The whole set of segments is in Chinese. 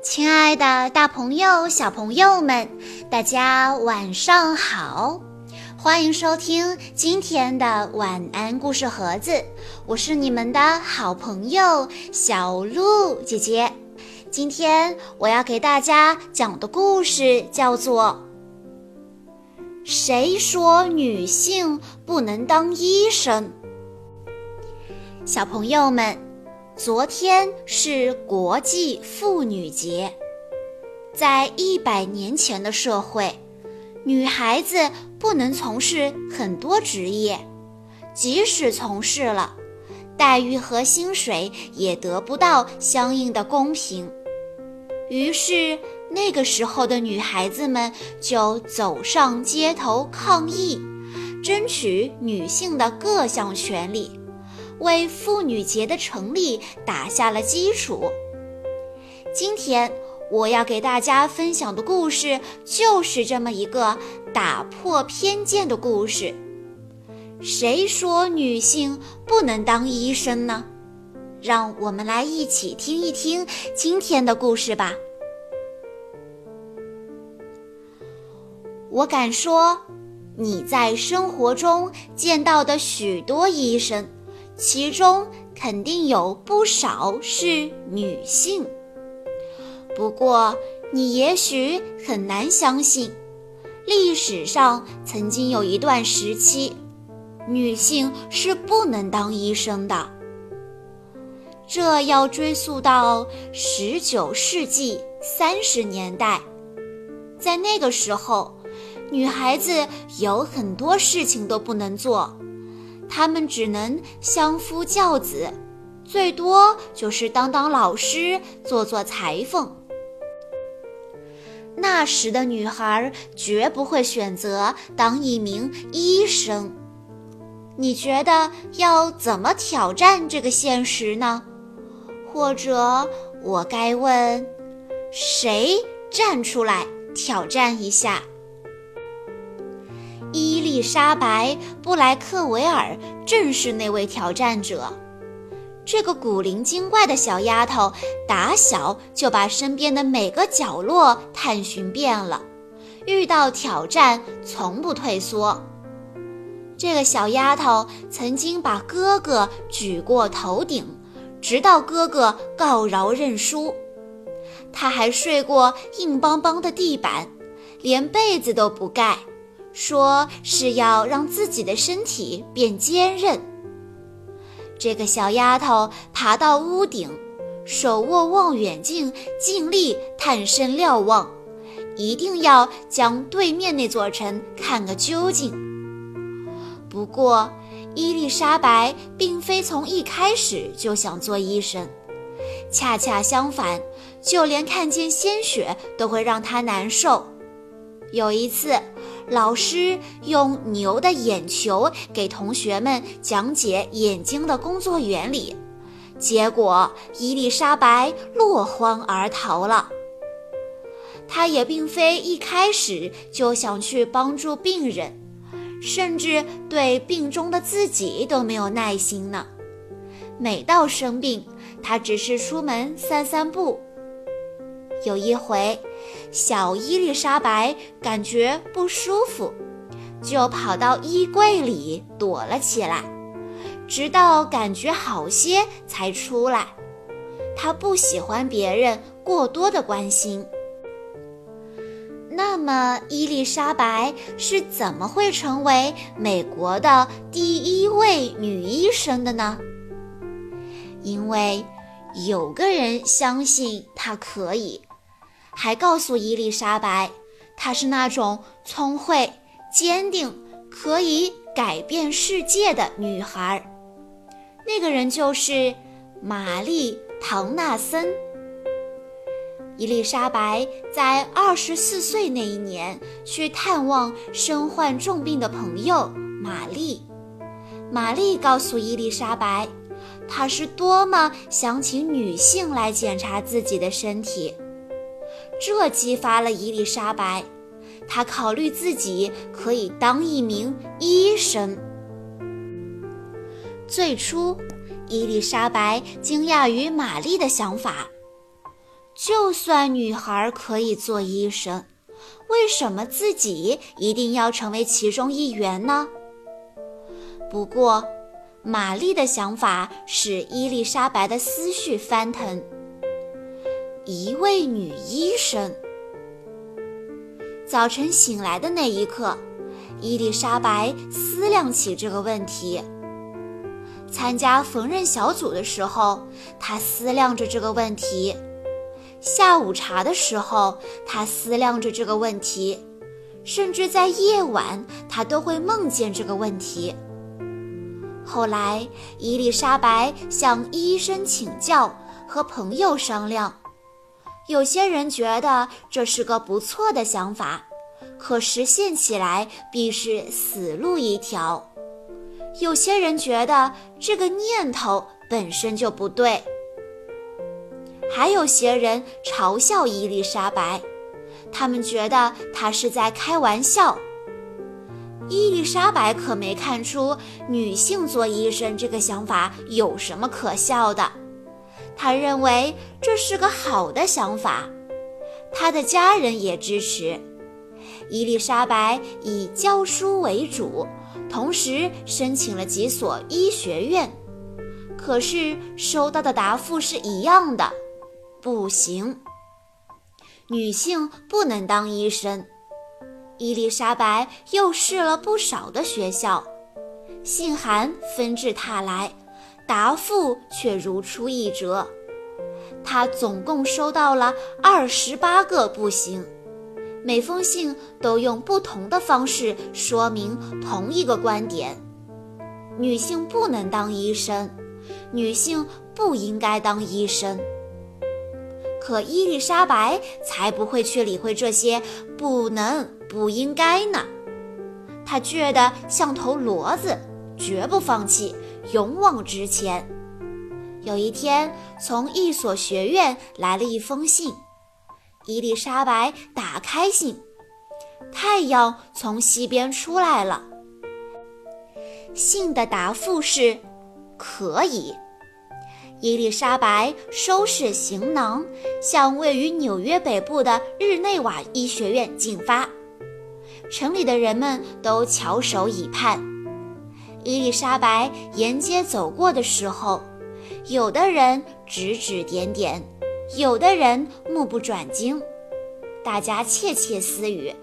亲爱的，大朋友、小朋友们，大家晚上好！欢迎收听今天的晚安故事盒子，我是你们的好朋友小鹿姐姐。今天我要给大家讲的故事叫做《谁说女性不能当医生》。小朋友们。昨天是国际妇女节，在一百年前的社会，女孩子不能从事很多职业，即使从事了，待遇和薪水也得不到相应的公平。于是，那个时候的女孩子们就走上街头抗议，争取女性的各项权利。为妇女节的成立打下了基础。今天我要给大家分享的故事就是这么一个打破偏见的故事。谁说女性不能当医生呢？让我们来一起听一听今天的故事吧。我敢说，你在生活中见到的许多医生。其中肯定有不少是女性，不过你也许很难相信，历史上曾经有一段时期，女性是不能当医生的。这要追溯到十九世纪三十年代，在那个时候，女孩子有很多事情都不能做。他们只能相夫教子，最多就是当当老师，做做裁缝。那时的女孩绝不会选择当一名医生。你觉得要怎么挑战这个现实呢？或者我该问，谁站出来挑战一下？丽莎白·布莱克维尔正是那位挑战者。这个古灵精怪的小丫头，打小就把身边的每个角落探寻遍了，遇到挑战从不退缩。这个小丫头曾经把哥哥举过头顶，直到哥哥告饶认输。她还睡过硬邦邦的地板，连被子都不盖。说是要让自己的身体变坚韧。这个小丫头爬到屋顶，手握望远镜，尽力探身瞭望，一定要将对面那座城看个究竟。不过，伊丽莎白并非从一开始就想做医生，恰恰相反，就连看见鲜血都会让她难受。有一次。老师用牛的眼球给同学们讲解眼睛的工作原理，结果伊丽莎白落荒而逃了。她也并非一开始就想去帮助病人，甚至对病中的自己都没有耐心呢。每到生病，她只是出门散散步。有一回，小伊丽莎白感觉不舒服，就跑到衣柜里躲了起来，直到感觉好些才出来。她不喜欢别人过多的关心。那么，伊丽莎白是怎么会成为美国的第一位女医生的呢？因为有个人相信她可以。还告诉伊丽莎白，她是那种聪慧、坚定、可以改变世界的女孩。那个人就是玛丽·唐纳森。伊丽莎白在二十四岁那一年去探望身患重病的朋友玛丽。玛丽告诉伊丽莎白，她是多么想请女性来检查自己的身体。这激发了伊丽莎白，她考虑自己可以当一名医生。最初，伊丽莎白惊讶于玛丽的想法，就算女孩可以做医生，为什么自己一定要成为其中一员呢？不过，玛丽的想法使伊丽莎白的思绪翻腾。一位女医生。早晨醒来的那一刻，伊丽莎白思量起这个问题。参加缝纫小组的时候，她思量着这个问题；下午茶的时候，她思量着这个问题；甚至在夜晚，她都会梦见这个问题。后来，伊丽莎白向医生请教，和朋友商量。有些人觉得这是个不错的想法，可实现起来必是死路一条。有些人觉得这个念头本身就不对。还有些人嘲笑伊丽莎白，他们觉得她是在开玩笑。伊丽莎白可没看出女性做医生这个想法有什么可笑的。他认为这是个好的想法，他的家人也支持。伊丽莎白以教书为主，同时申请了几所医学院，可是收到的答复是一样的：不行，女性不能当医生。伊丽莎白又试了不少的学校，信函纷至沓来。答复却如出一辙，他总共收到了二十八个不行，每封信都用不同的方式说明同一个观点：女性不能当医生，女性不应该当医生。可伊丽莎白才不会去理会这些不能、不应该呢，她倔得像头骡子，绝不放弃。勇往直前。有一天，从一所学院来了一封信。伊丽莎白打开信，太阳从西边出来了。信的答复是：可以。伊丽莎白收拾行囊，向位于纽约北部的日内瓦医学院进发。城里的人们都翘首以盼。伊丽莎白沿街走过的时候，有的人指指点点，有的人目不转睛，大家窃窃私语，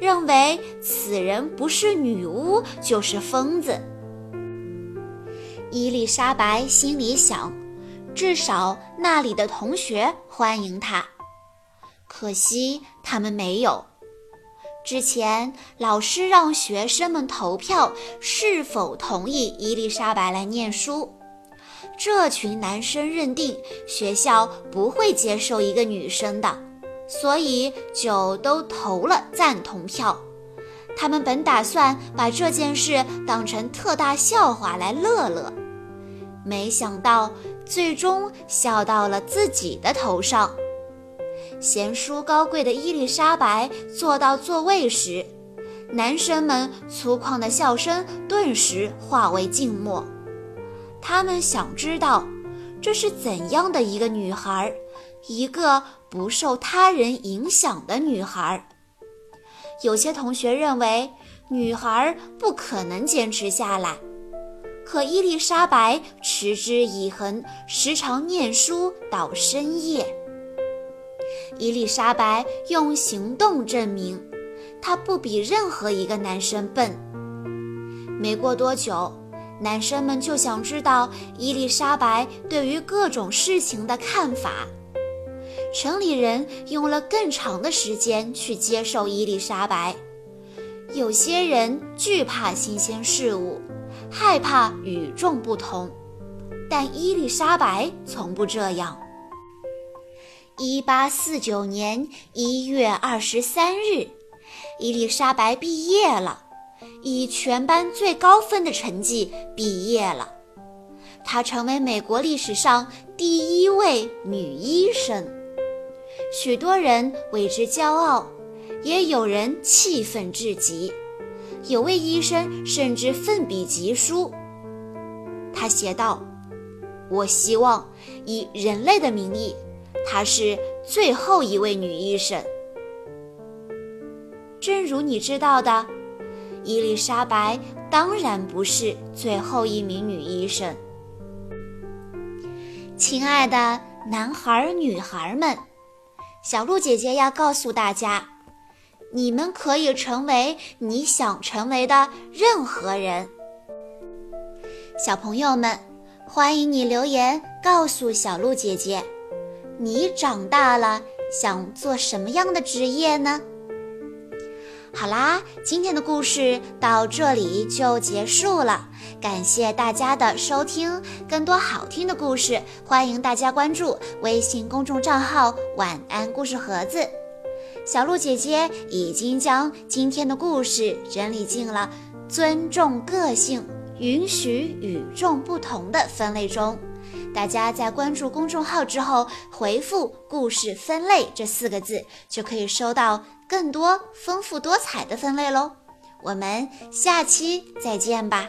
认为此人不是女巫就是疯子。伊丽莎白心里想，至少那里的同学欢迎她，可惜他们没有。之前，老师让学生们投票是否同意伊丽莎白来念书。这群男生认定学校不会接受一个女生的，所以就都投了赞同票。他们本打算把这件事当成特大笑话来乐乐，没想到最终笑到了自己的头上。贤淑高贵的伊丽莎白坐到座位时，男生们粗犷的笑声顿时化为静默。他们想知道，这是怎样的一个女孩，一个不受他人影响的女孩。有些同学认为，女孩不可能坚持下来，可伊丽莎白持之以恒，时常念书到深夜。伊丽莎白用行动证明，她不比任何一个男生笨。没过多久，男生们就想知道伊丽莎白对于各种事情的看法。城里人用了更长的时间去接受伊丽莎白。有些人惧怕新鲜事物，害怕与众不同，但伊丽莎白从不这样。一八四九年一月二十三日，伊丽莎白毕业了，以全班最高分的成绩毕业了。她成为美国历史上第一位女医生，许多人为之骄傲，也有人气愤至极。有位医生甚至奋笔疾书，他写道：“我希望以人类的名义。”她是最后一位女医生。正如你知道的，伊丽莎白当然不是最后一名女医生。亲爱的男孩、女孩们，小鹿姐姐要告诉大家，你们可以成为你想成为的任何人。小朋友们，欢迎你留言告诉小鹿姐姐，你长大了想做什么样的职业呢？好啦，今天的故事到这里就结束了。感谢大家的收听，更多好听的故事，欢迎大家关注微信公众账号“晚安故事盒子”。小鹿姐姐已经将今天的故事整理进了“尊重个性，允许与众不同”的分类中。大家在关注公众号之后，回复“故事分类”这四个字，就可以收到更多丰富多彩的分类喽。我们下期再见吧。